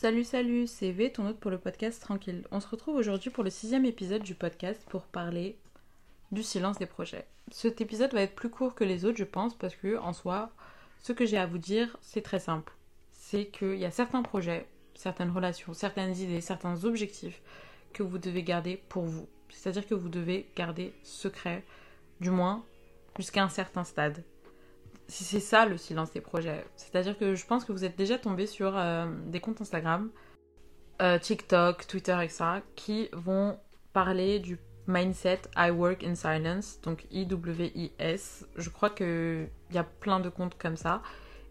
Salut, salut, c'est V, ton hôte pour le podcast Tranquille. On se retrouve aujourd'hui pour le sixième épisode du podcast pour parler du silence des projets. Cet épisode va être plus court que les autres, je pense, parce que en soi, ce que j'ai à vous dire, c'est très simple. C'est qu'il y a certains projets, certaines relations, certaines idées, certains objectifs que vous devez garder pour vous. C'est-à-dire que vous devez garder secret, du moins jusqu'à un certain stade. Si c'est ça le silence des projets. C'est-à-dire que je pense que vous êtes déjà tombé sur euh, des comptes Instagram, euh, TikTok, Twitter, etc., qui vont parler du mindset I work in silence, donc I-W-I-S. Je crois qu'il y a plein de comptes comme ça.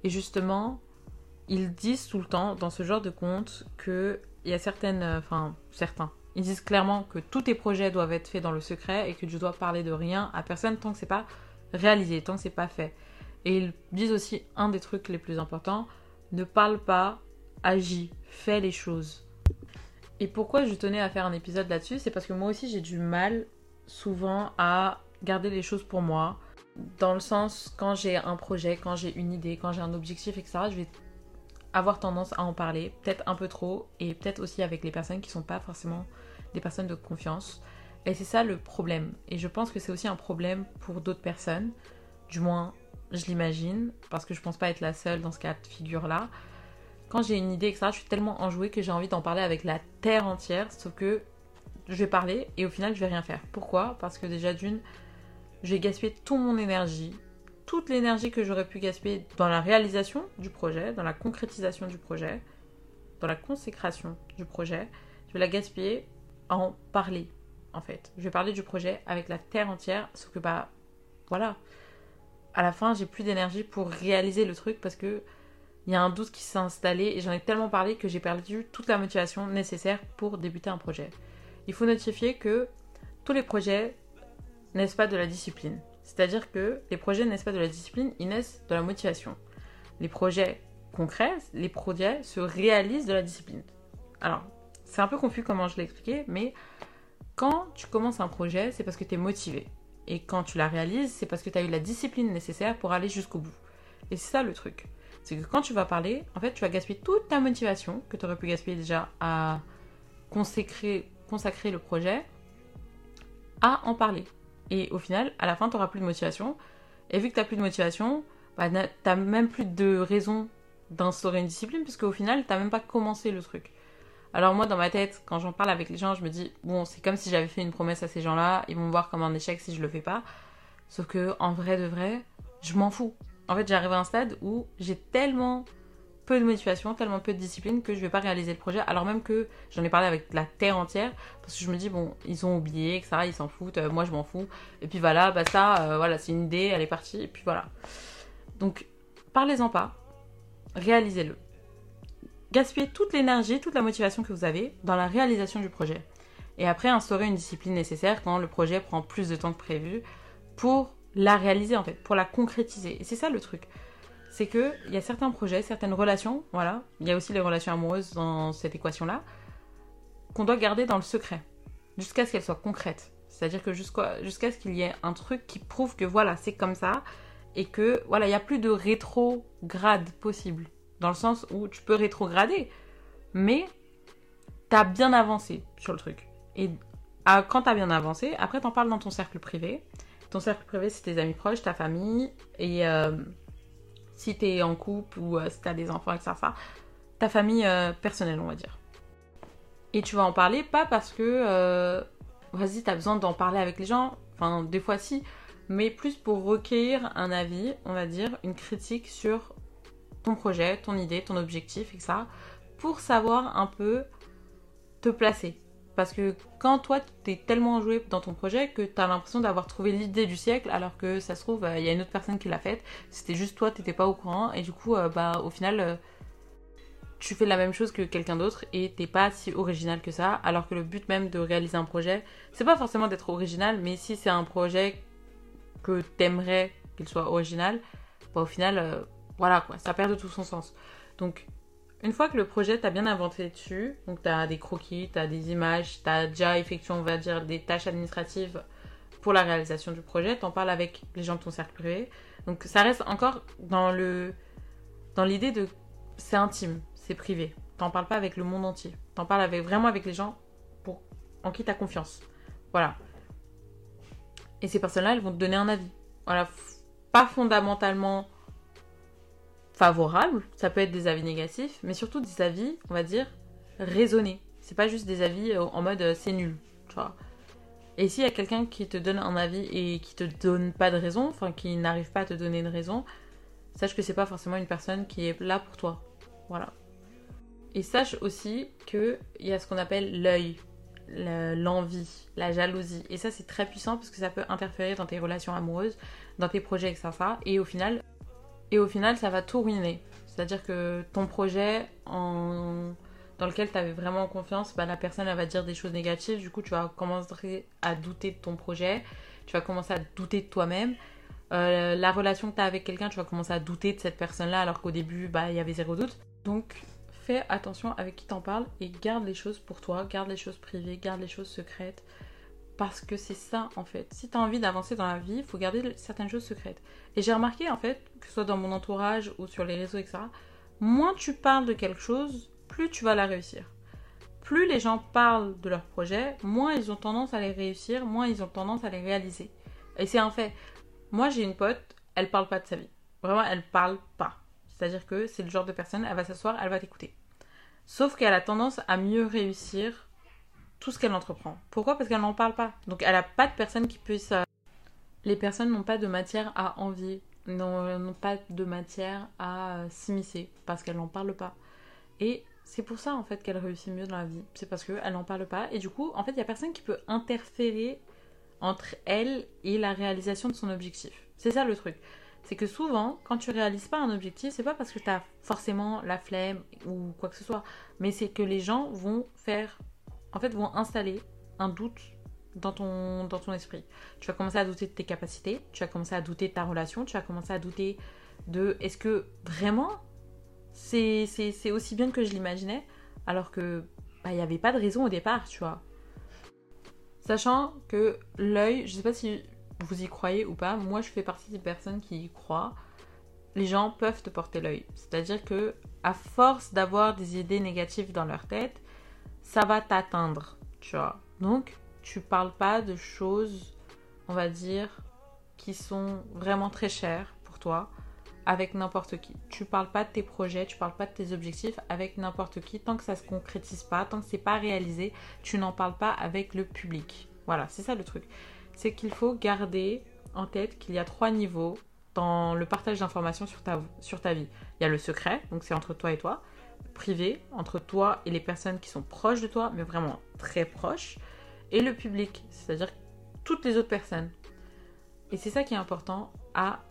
Et justement, ils disent tout le temps dans ce genre de compte qu'il y a certaines. euh, Enfin, certains. Ils disent clairement que tous tes projets doivent être faits dans le secret et que tu dois parler de rien à personne tant que c'est pas réalisé, tant que c'est pas fait. Et ils disent aussi un des trucs les plus importants ne parle pas, agis, fais les choses. Et pourquoi je tenais à faire un épisode là-dessus C'est parce que moi aussi j'ai du mal souvent à garder les choses pour moi. Dans le sens, quand j'ai un projet, quand j'ai une idée, quand j'ai un objectif, etc., je vais avoir tendance à en parler, peut-être un peu trop, et peut-être aussi avec les personnes qui sont pas forcément des personnes de confiance. Et c'est ça le problème. Et je pense que c'est aussi un problème pour d'autres personnes, du moins je l'imagine, parce que je pense pas être la seule dans ce cas de figure-là. Quand j'ai une idée, etc., je suis tellement enjouée que j'ai envie d'en parler avec la terre entière, sauf que je vais parler et au final je vais rien faire. Pourquoi? Parce que déjà d'une, je vais gaspiller toute mon énergie, toute l'énergie que j'aurais pu gaspiller dans la réalisation du projet, dans la concrétisation du projet, dans la consécration du projet, je vais la gaspiller à en parler en fait. Je vais parler du projet avec la terre entière, sauf que bah voilà. À la fin, j'ai plus d'énergie pour réaliser le truc parce que il y a un doute qui s'est installé et j'en ai tellement parlé que j'ai perdu toute la motivation nécessaire pour débuter un projet. Il faut notifier que tous les projets naissent pas de la discipline. C'est-à-dire que les projets naissent pas de la discipline, ils naissent de la motivation. Les projets concrets, les projets se réalisent de la discipline. Alors, c'est un peu confus comment je l'ai expliqué, mais quand tu commences un projet, c'est parce que tu es motivé. Et quand tu la réalises, c'est parce que tu as eu la discipline nécessaire pour aller jusqu'au bout. Et c'est ça le truc. C'est que quand tu vas parler, en fait, tu vas gaspiller toute ta motivation que tu aurais pu gaspiller déjà à consacrer, le projet à en parler. Et au final, à la fin, tu n'auras plus de motivation. Et vu que tu n'as plus de motivation, bah, tu n'as même plus de raison d'instaurer une discipline, puisque au final, tu n'as même pas commencé le truc. Alors moi, dans ma tête, quand j'en parle avec les gens, je me dis, bon, c'est comme si j'avais fait une promesse à ces gens-là, ils vont me voir comme un échec si je le fais pas. Sauf que, en vrai de vrai, je m'en fous. En fait, j'arrive à un stade où j'ai tellement peu de motivation, tellement peu de discipline que je vais pas réaliser le projet, alors même que j'en ai parlé avec la terre entière, parce que je me dis, bon, ils ont oublié, etc., ils s'en foutent, euh, moi je m'en fous, et puis voilà, bah ça, euh, voilà, c'est une idée, elle est partie, et puis voilà. Donc, parlez-en pas, réalisez-le. Gaspillez toute l'énergie, toute la motivation que vous avez dans la réalisation du projet. Et après, instaurez une discipline nécessaire quand le projet prend plus de temps que prévu pour la réaliser en fait, pour la concrétiser. Et c'est ça le truc. C'est que il y a certains projets, certaines relations, voilà, il y a aussi les relations amoureuses dans cette équation-là, qu'on doit garder dans le secret, jusqu'à ce qu'elles soient concrètes. C'est-à-dire que jusqu'à jusqu'à ce qu'il y ait un truc qui prouve que voilà, c'est comme ça, et que voilà, il n'y a plus de rétrograde possible. Dans le sens où tu peux rétrograder, mais t'as bien avancé sur le truc. Et ah, quand t'as bien avancé, après t'en parles dans ton cercle privé. Ton cercle privé, c'est tes amis proches, ta famille, et euh, si t'es en couple ou euh, si t'as des enfants, etc. Ta famille euh, personnelle, on va dire. Et tu vas en parler pas parce que, euh, vas-y, t'as besoin d'en parler avec les gens, enfin, des fois si, mais plus pour recueillir un avis, on va dire, une critique sur ton projet, ton idée, ton objectif, et ça, pour savoir un peu te placer. Parce que quand toi, t'es tellement enjoué dans ton projet que t'as l'impression d'avoir trouvé l'idée du siècle, alors que ça se trouve, il y a une autre personne qui l'a faite, c'était juste toi, t'étais pas au courant, et du coup, euh, bah, au final, euh, tu fais la même chose que quelqu'un d'autre, et t'es pas si original que ça, alors que le but même de réaliser un projet, c'est pas forcément d'être original, mais si c'est un projet que t'aimerais qu'il soit original, bah, au final, euh, voilà quoi, ça perd de tout son sens. Donc, une fois que le projet t'as bien inventé dessus, donc t'as des croquis, t'as des images, t'as déjà effectué, on va dire, des tâches administratives pour la réalisation du projet, t'en parles avec les gens de ton cercle privé. Donc ça reste encore dans le l'idée de c'est intime, c'est privé. t'en parles pas avec le monde entier. T'en parles vraiment avec les gens pour, en qui tu as confiance. Voilà. Et ces personnes-là, elles vont te donner un avis. Voilà. Pas fondamentalement favorable, ça peut être des avis négatifs, mais surtout des avis, on va dire, raisonnés. C'est pas juste des avis euh, en mode euh, c'est nul, tu vois. Et s'il y a quelqu'un qui te donne un avis et qui te donne pas de raison, enfin qui n'arrive pas à te donner une raison, sache que c'est pas forcément une personne qui est là pour toi. Voilà. Et sache aussi qu'il y a ce qu'on appelle l'œil, l'envie, la jalousie. Et ça, c'est très puissant parce que ça peut interférer dans tes relations amoureuses, dans tes projets, etc. Et au final, et au final ça va tout ruiner. C'est-à-dire que ton projet dans lequel tu avais vraiment confiance, bah, la personne va dire des choses négatives, du coup tu vas commencer à douter de ton projet, tu vas commencer à douter de toi-même. Euh, la relation que tu as avec quelqu'un, tu vas commencer à douter de cette personne-là alors qu'au début, bah, il y avait zéro doute. Donc fais attention avec qui t'en parles et garde les choses pour toi, garde les choses privées, garde les choses secrètes. Parce que c'est ça en fait. Si tu as envie d'avancer dans la vie, il faut garder certaines choses secrètes. Et j'ai remarqué en fait, que ce soit dans mon entourage ou sur les réseaux, etc., moins tu parles de quelque chose, plus tu vas la réussir. Plus les gens parlent de leur projet, moins ils ont tendance à les réussir, moins ils ont tendance à les réaliser. Et c'est un fait. Moi j'ai une pote, elle parle pas de sa vie. Vraiment, elle parle pas. C'est-à-dire que c'est le genre de personne, elle va s'asseoir, elle va t'écouter. Sauf qu'elle a tendance à mieux réussir tout ce qu'elle entreprend. Pourquoi? Parce qu'elle n'en parle pas. Donc elle n'a pas de personne qui puisse... Euh, les personnes n'ont pas de matière à envier, n'ont pas de matière à euh, s'immiscer, parce qu'elles n'en parlent pas. Et c'est pour ça en fait qu'elle réussit mieux dans la vie. C'est parce qu'elle n'en parle pas. Et du coup, en fait, il n'y a personne qui peut interférer entre elle et la réalisation de son objectif. C'est ça le truc. C'est que souvent, quand tu réalises pas un objectif, c'est pas parce que tu as forcément la flemme ou quoi que ce soit, mais c'est que les gens vont faire en fait, vont installer un doute dans ton, dans ton esprit. Tu vas commencer à douter de tes capacités, tu vas commencer à douter de ta relation, tu vas commencer à douter de est-ce que vraiment c'est, c'est, aussi bien que je l'imaginais alors que bah, il n'y avait pas de raison au départ, tu vois. Sachant que l'œil, je sais pas si vous y croyez ou pas, moi je fais partie des personnes qui y croient. Les gens peuvent te porter l'œil. C'est-à-dire que à force d'avoir des idées négatives dans leur tête, ça va t'atteindre, tu vois. Donc, tu parles pas de choses, on va dire, qui sont vraiment très chères pour toi avec n'importe qui. Tu parles pas de tes projets, tu parles pas de tes objectifs avec n'importe qui. Tant que ça se concrétise pas, tant que c'est pas réalisé, tu n'en parles pas avec le public. Voilà, c'est ça le truc. C'est qu'il faut garder en tête qu'il y a trois niveaux dans le partage d'informations sur ta, sur ta vie. Il y a le secret, donc c'est entre toi et toi privé entre toi et les personnes qui sont proches de toi, mais vraiment très proches, et le public, c'est-à-dire toutes les autres personnes. Et c'est ça qui est important à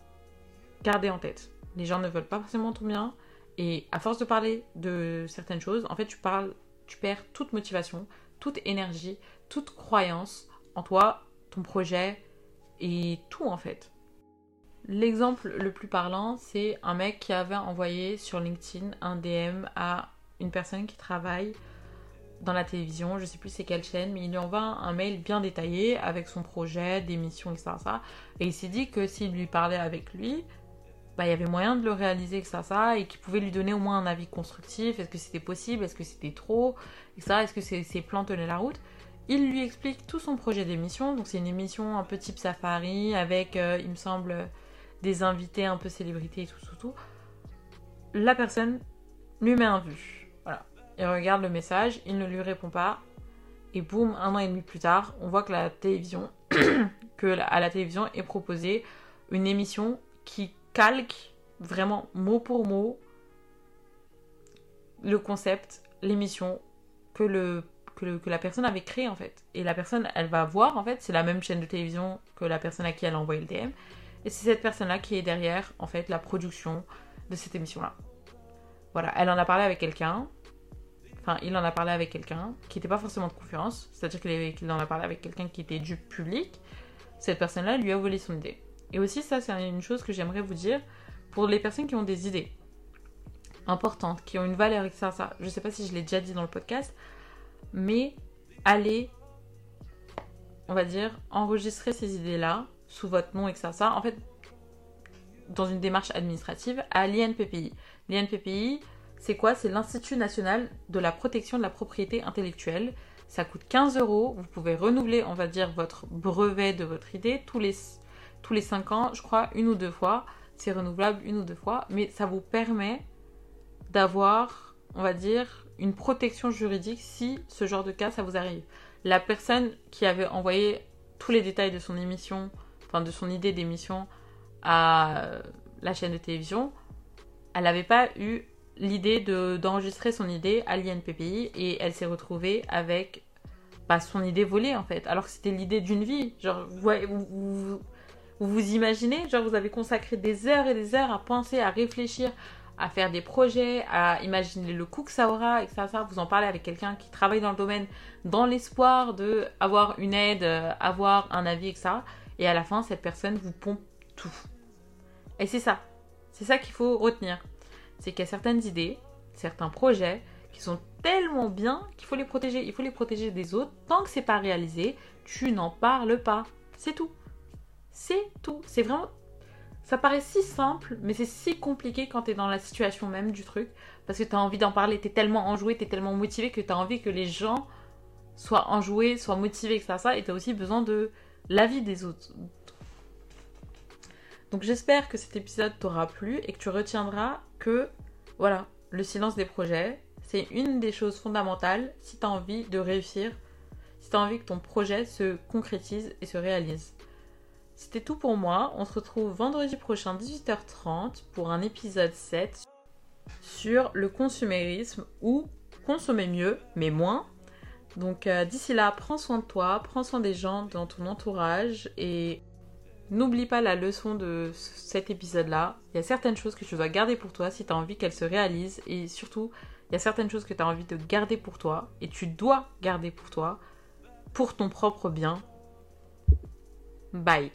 garder en tête. Les gens ne veulent pas forcément ton bien, et à force de parler de certaines choses, en fait, tu parles, tu perds toute motivation, toute énergie, toute croyance en toi, ton projet et tout en fait. L'exemple le plus parlant, c'est un mec qui avait envoyé sur LinkedIn un DM à une personne qui travaille dans la télévision, je sais plus c'est quelle chaîne, mais il lui envoie un mail bien détaillé avec son projet, des missions, etc. Et il s'est dit que s'il lui parlait avec lui, bah, il y avait moyen de le réaliser, etc. Et qu'il pouvait lui donner au moins un avis constructif. Est-ce que c'était possible? Est-ce que c'était trop? Etc. Est-ce que ses plans tenaient la route? Il lui explique tout son projet d'émission. Donc c'est une émission un peu type safari avec, euh, il me semble, des invités un peu célébrités et tout, tout, la personne lui met un vu. Voilà. Il regarde le message, il ne lui répond pas. Et boum, un an et demi plus tard, on voit que la télévision, à la télévision est proposée une émission qui calque vraiment mot pour mot le concept, l'émission que, que, la personne avait créé en fait. Et la personne, elle va voir en fait, c'est la même chaîne de télévision que la personne à qui elle a envoyé le DM. Et c'est cette personne-là qui est derrière, en fait, la production de cette émission-là. Voilà, elle en a parlé avec quelqu'un. Enfin, il en a parlé avec quelqu'un qui n'était pas forcément de confiance. C'est-à-dire qu'il en a parlé avec quelqu'un qui était du public. Cette personne-là lui a volé son idée. Et aussi, ça, c'est une chose que j'aimerais vous dire pour les personnes qui ont des idées importantes, qui ont une valeur, etc. Ça, je sais pas si je l'ai déjà dit dans le podcast, mais allez, on va dire, enregistrer ces idées-là sous votre nom, et ça, ça, en fait, dans une démarche administrative à l'INPPI. L'INPPI, C'est quoi? C'est l'Institut national de la protection de la propriété intellectuelle. Ça coûte 15 euros. Vous pouvez renouveler, on va dire, votre brevet de votre idée tous les, tous les 5 ans, je crois, une ou deux fois. C'est renouvelable une ou deux fois. Mais ça vous permet d'avoir, on va dire, une protection juridique si ce genre de cas, ça vous arrive. La personne qui avait envoyé tous les détails de son émission, enfin de son idée d'émission à la chaîne de télévision, elle n'avait pas eu l'idée d'enregistrer son idée à l'INPPI et elle s'est retrouvée avec bah, son idée volée en fait, alors que c'était l'idée d'une vie. Genre, vous, vous, imaginez, genre vous avez consacré des heures et des heures à penser, à réfléchir, à faire des projets, à imaginer le coût que ça aura, et ça, ça, vous en parlez avec quelqu'un qui travaille dans le domaine, dans l'espoir de avoir une aide, euh, avoir un avis, et ça. Et à la fin, cette personne vous pompe tout. Et c'est ça. C'est ça qu'il faut retenir c'est qu'il y a certaines idées, certains projets qui sont tellement bien qu'il faut les protéger. Il faut les protéger des autres. Tant que c'est pas réalisé, tu n'en parles pas. C'est tout. C'est tout. C'est vraiment. Ça paraît si simple, mais c'est si compliqué quand tu es dans la situation même du truc. Parce que tu envie d'en parler, tu tellement enjoué, tu tellement motivé que tu as envie que les gens soient enjoués, soient motivés, etc. Et tu as aussi besoin de l'avis des autres. Donc j'espère que cet épisode t'aura plu et que tu retiendras que, voilà, le silence des projets, c'est une des choses fondamentales si tu as envie de réussir, si tu as envie que ton projet se concrétise et se réalise. C'était tout pour moi. On se retrouve vendredi prochain 18h30 pour un épisode 7 sur le consumérisme ou consommer mieux mais moins. Donc euh, d'ici là, prends soin de toi, prends soin des gens dans ton entourage et N'oublie pas la leçon de cet épisode-là. Il y a certaines choses que tu dois garder pour toi si tu as envie qu'elles se réalisent. Et surtout, il y a certaines choses que tu as envie de garder pour toi. Et tu dois garder pour toi. Pour ton propre bien. Bye.